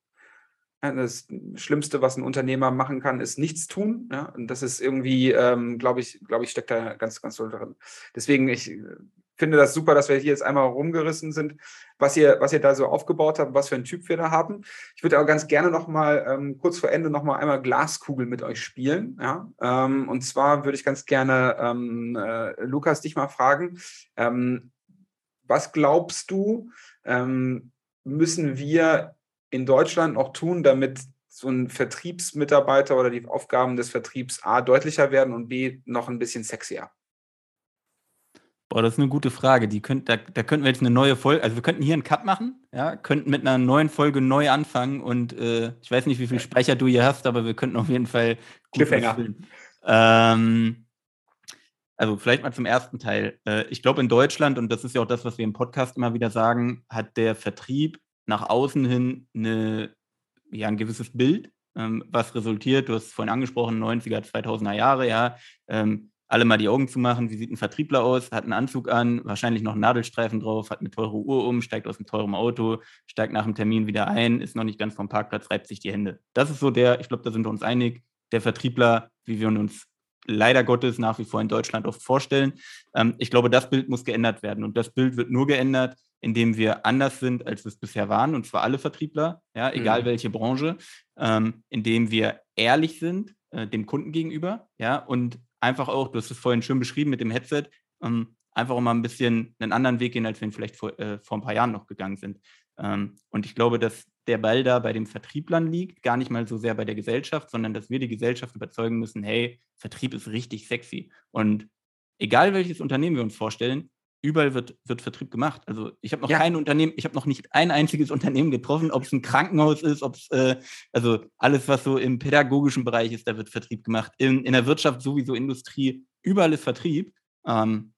das Schlimmste, was ein Unternehmer machen kann, ist nichts tun. Ja? Und das ist irgendwie, ähm, glaube ich, glaube ich, steckt da ganz, ganz doll drin. Deswegen, ich äh, finde das super, dass wir hier jetzt einmal rumgerissen sind, was ihr, was ihr da so aufgebaut habt, was für einen Typ wir da haben. Ich würde auch ganz gerne noch mal ähm, kurz vor Ende noch mal einmal Glaskugel mit euch spielen. Ja? Ähm, und zwar würde ich ganz gerne ähm, äh, Lukas dich mal fragen, ähm, was glaubst du, ähm, müssen wir in Deutschland noch tun, damit so ein Vertriebsmitarbeiter oder die Aufgaben des Vertriebs A deutlicher werden und B noch ein bisschen sexier? Boah, das ist eine gute Frage. Die könnt, da, da könnten wir jetzt eine neue Folge, also wir könnten hier einen Cut machen, ja, könnten mit einer neuen Folge neu anfangen und äh, ich weiß nicht, wie viel Sprecher du hier hast, aber wir könnten auf jeden Fall Cliffhanger. Ähm, also vielleicht mal zum ersten Teil. Äh, ich glaube, in Deutschland, und das ist ja auch das, was wir im Podcast immer wieder sagen, hat der Vertrieb nach außen hin eine, ja, ein gewisses Bild, ähm, was resultiert, du hast es vorhin angesprochen, 90er, 2000er Jahre, ja, ähm, alle mal die Augen zu machen, wie sieht ein Vertriebler aus, hat einen Anzug an, wahrscheinlich noch einen Nadelstreifen drauf, hat eine teure Uhr um, steigt aus einem teuren Auto, steigt nach dem Termin wieder ein, ist noch nicht ganz vom Parkplatz, reibt sich die Hände. Das ist so der, ich glaube, da sind wir uns einig, der Vertriebler, wie wir uns leider Gottes nach wie vor in Deutschland oft vorstellen. Ähm, ich glaube, das Bild muss geändert werden und das Bild wird nur geändert, indem wir anders sind, als wir es bisher waren, und zwar alle Vertriebler, ja, egal mhm. welche Branche, ähm, indem wir ehrlich sind äh, dem Kunden gegenüber, ja, und einfach auch, du hast es vorhin schön beschrieben mit dem Headset, ähm, einfach auch mal ein bisschen einen anderen Weg gehen, als wir ihn vielleicht vor, äh, vor ein paar Jahren noch gegangen sind. Ähm, und ich glaube, dass der Ball da bei den Vertrieblern liegt, gar nicht mal so sehr bei der Gesellschaft, sondern dass wir die Gesellschaft überzeugen müssen, hey, Vertrieb ist richtig sexy. Und egal welches Unternehmen wir uns vorstellen, überall wird, wird Vertrieb gemacht. Also ich habe noch ja. kein Unternehmen, ich habe noch nicht ein einziges [LAUGHS] Unternehmen getroffen, ob es ein Krankenhaus ist, ob es, äh, also alles, was so im pädagogischen Bereich ist, da wird Vertrieb gemacht. In, in der Wirtschaft sowieso Industrie, überall ist Vertrieb. Ähm,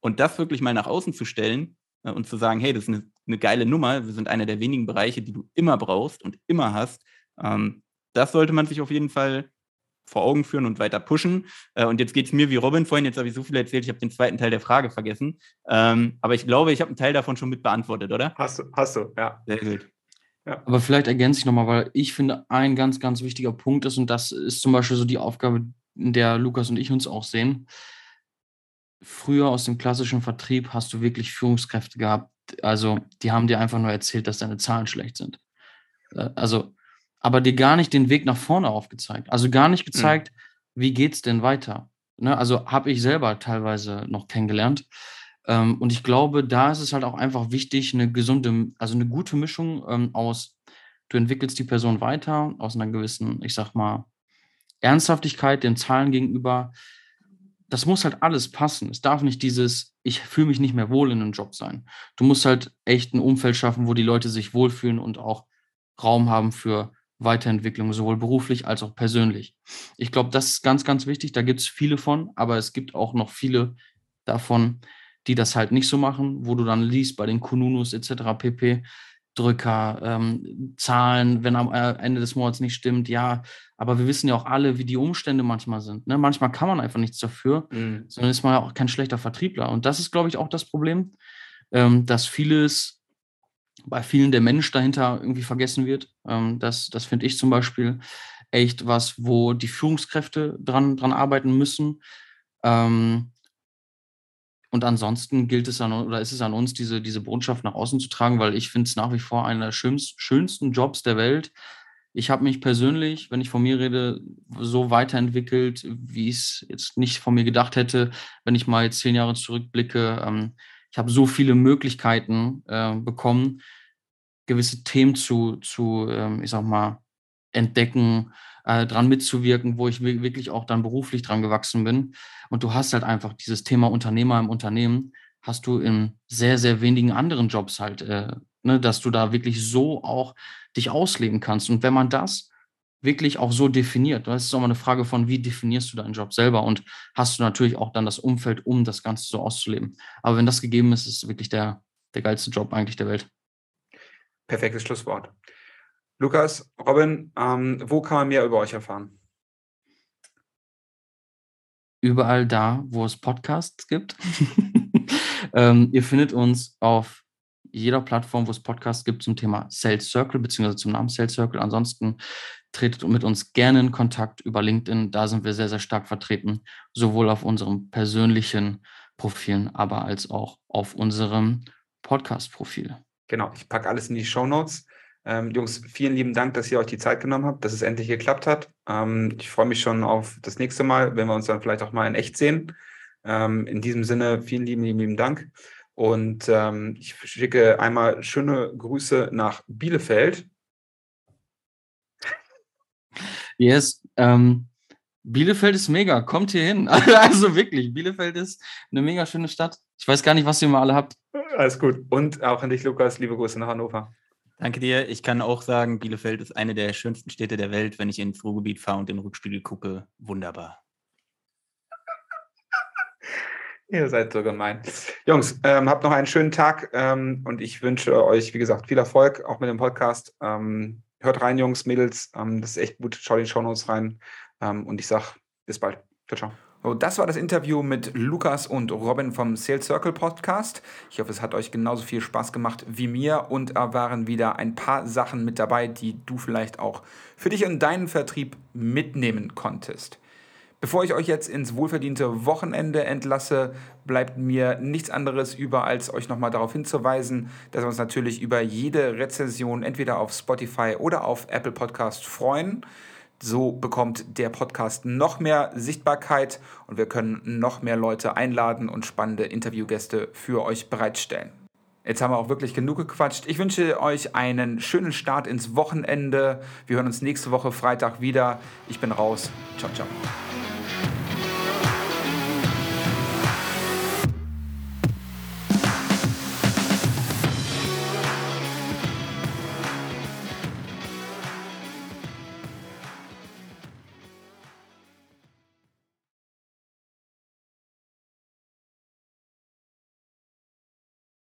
und das wirklich mal nach außen zu stellen äh, und zu sagen, hey, das ist eine, eine, geile Nummer, wir sind einer der wenigen Bereiche, die du immer brauchst und immer hast, ähm, das sollte man sich auf jeden Fall vor Augen führen und weiter pushen. Äh, und jetzt geht es mir wie Robin vorhin, jetzt habe ich so viel erzählt, ich habe den zweiten Teil der Frage vergessen. Ähm, aber ich glaube, ich habe einen Teil davon schon mit beantwortet, oder? Hast du, hast du, ja. Sehr gut. Ja. Aber vielleicht ergänze ich nochmal, weil ich finde, ein ganz, ganz wichtiger Punkt ist, und das ist zum Beispiel so die Aufgabe, in der Lukas und ich uns auch sehen. Früher aus dem klassischen Vertrieb hast du wirklich Führungskräfte gehabt. Also, die haben dir einfach nur erzählt, dass deine Zahlen schlecht sind. Äh, also, aber dir gar nicht den Weg nach vorne aufgezeigt. Also gar nicht mhm. gezeigt, mhm. wie es denn weiter. Ne? Also habe ich selber teilweise noch kennengelernt. Ähm, und ich glaube, da ist es halt auch einfach wichtig, eine gesunde, also eine gute Mischung ähm, aus, du entwickelst die Person weiter, aus einer gewissen, ich sag mal, Ernsthaftigkeit den Zahlen gegenüber. Das muss halt alles passen. Es darf nicht dieses, ich fühle mich nicht mehr wohl in einem Job sein. Du musst halt echt ein Umfeld schaffen, wo die Leute sich wohlfühlen und auch Raum haben für Weiterentwicklung, sowohl beruflich als auch persönlich. Ich glaube, das ist ganz, ganz wichtig. Da gibt es viele von, aber es gibt auch noch viele davon, die das halt nicht so machen, wo du dann liest bei den Kununus etc. pp. Drücker, ähm, Zahlen, wenn am äh, Ende des Monats nicht stimmt, ja, aber wir wissen ja auch alle, wie die Umstände manchmal sind. Ne? Manchmal kann man einfach nichts dafür, mhm. sondern ist man ja auch kein schlechter Vertriebler. Und das ist, glaube ich, auch das Problem, ähm, dass vieles bei vielen der Mensch dahinter irgendwie vergessen wird. Ähm, das das finde ich zum Beispiel echt was, wo die Führungskräfte dran, dran arbeiten müssen. Ähm, und ansonsten gilt es an oder ist es an uns, diese, diese Botschaft nach außen zu tragen, weil ich finde es nach wie vor einer der schönsten Jobs der Welt. Ich habe mich persönlich, wenn ich von mir rede, so weiterentwickelt, wie ich es jetzt nicht von mir gedacht hätte, wenn ich mal jetzt zehn Jahre zurückblicke. Ähm, ich habe so viele Möglichkeiten äh, bekommen, gewisse Themen zu, zu ähm, ich sag mal, entdecken, äh, dran mitzuwirken, wo ich wirklich auch dann beruflich dran gewachsen bin. Und du hast halt einfach dieses Thema Unternehmer im Unternehmen, hast du in sehr, sehr wenigen anderen Jobs halt, äh, ne, dass du da wirklich so auch dich ausleben kannst. Und wenn man das wirklich auch so definiert, das ist auch mal eine Frage von, wie definierst du deinen Job selber und hast du natürlich auch dann das Umfeld, um das Ganze so auszuleben. Aber wenn das gegeben ist, ist es wirklich der, der geilste Job eigentlich der Welt. Perfektes Schlusswort. Lukas, Robin, ähm, wo kann man mehr über euch erfahren? Überall da, wo es Podcasts gibt. [LAUGHS] ähm, ihr findet uns auf jeder Plattform, wo es Podcasts gibt zum Thema Sales Circle, beziehungsweise zum Namen Sales Circle. Ansonsten tretet mit uns gerne in Kontakt über LinkedIn. Da sind wir sehr, sehr stark vertreten, sowohl auf unserem persönlichen Profilen, aber als auch auf unserem Podcast-Profil. Genau, ich packe alles in die Show Notes. Ähm, Jungs, vielen lieben Dank, dass ihr euch die Zeit genommen habt, dass es endlich geklappt hat. Ähm, ich freue mich schon auf das nächste Mal, wenn wir uns dann vielleicht auch mal in echt sehen. Ähm, in diesem Sinne, vielen lieben, lieben, lieben Dank. Und ähm, ich schicke einmal schöne Grüße nach Bielefeld. Yes, ähm, Bielefeld ist mega, kommt hier hin. [LAUGHS] Also wirklich, Bielefeld ist eine mega schöne Stadt. Ich weiß gar nicht, was ihr mal alle habt. Alles gut. Und auch an dich, Lukas. Liebe Grüße nach Hannover. Danke dir. Ich kann auch sagen, Bielefeld ist eine der schönsten Städte der Welt. Wenn ich ins Ruhrgebiet fahre und in den Rückspiegel gucke, wunderbar. [LAUGHS] Ihr seid so gemein. Jungs, ähm, habt noch einen schönen Tag ähm, und ich wünsche euch, wie gesagt, viel Erfolg auch mit dem Podcast. Ähm, hört rein, Jungs, Mädels. Ähm, das ist echt gut. Schaut in die Shownotes rein. Ähm, und ich sage bis bald. Ciao, ciao. So, das war das Interview mit Lukas und Robin vom Sales Circle Podcast. Ich hoffe, es hat euch genauso viel Spaß gemacht wie mir und da waren wieder ein paar Sachen mit dabei, die du vielleicht auch für dich und deinen Vertrieb mitnehmen konntest. Bevor ich euch jetzt ins wohlverdiente Wochenende entlasse, bleibt mir nichts anderes über, als euch nochmal darauf hinzuweisen, dass wir uns natürlich über jede Rezension entweder auf Spotify oder auf Apple Podcast freuen. So bekommt der Podcast noch mehr Sichtbarkeit und wir können noch mehr Leute einladen und spannende Interviewgäste für euch bereitstellen. Jetzt haben wir auch wirklich genug gequatscht. Ich wünsche euch einen schönen Start ins Wochenende. Wir hören uns nächste Woche Freitag wieder. Ich bin raus. Ciao, ciao.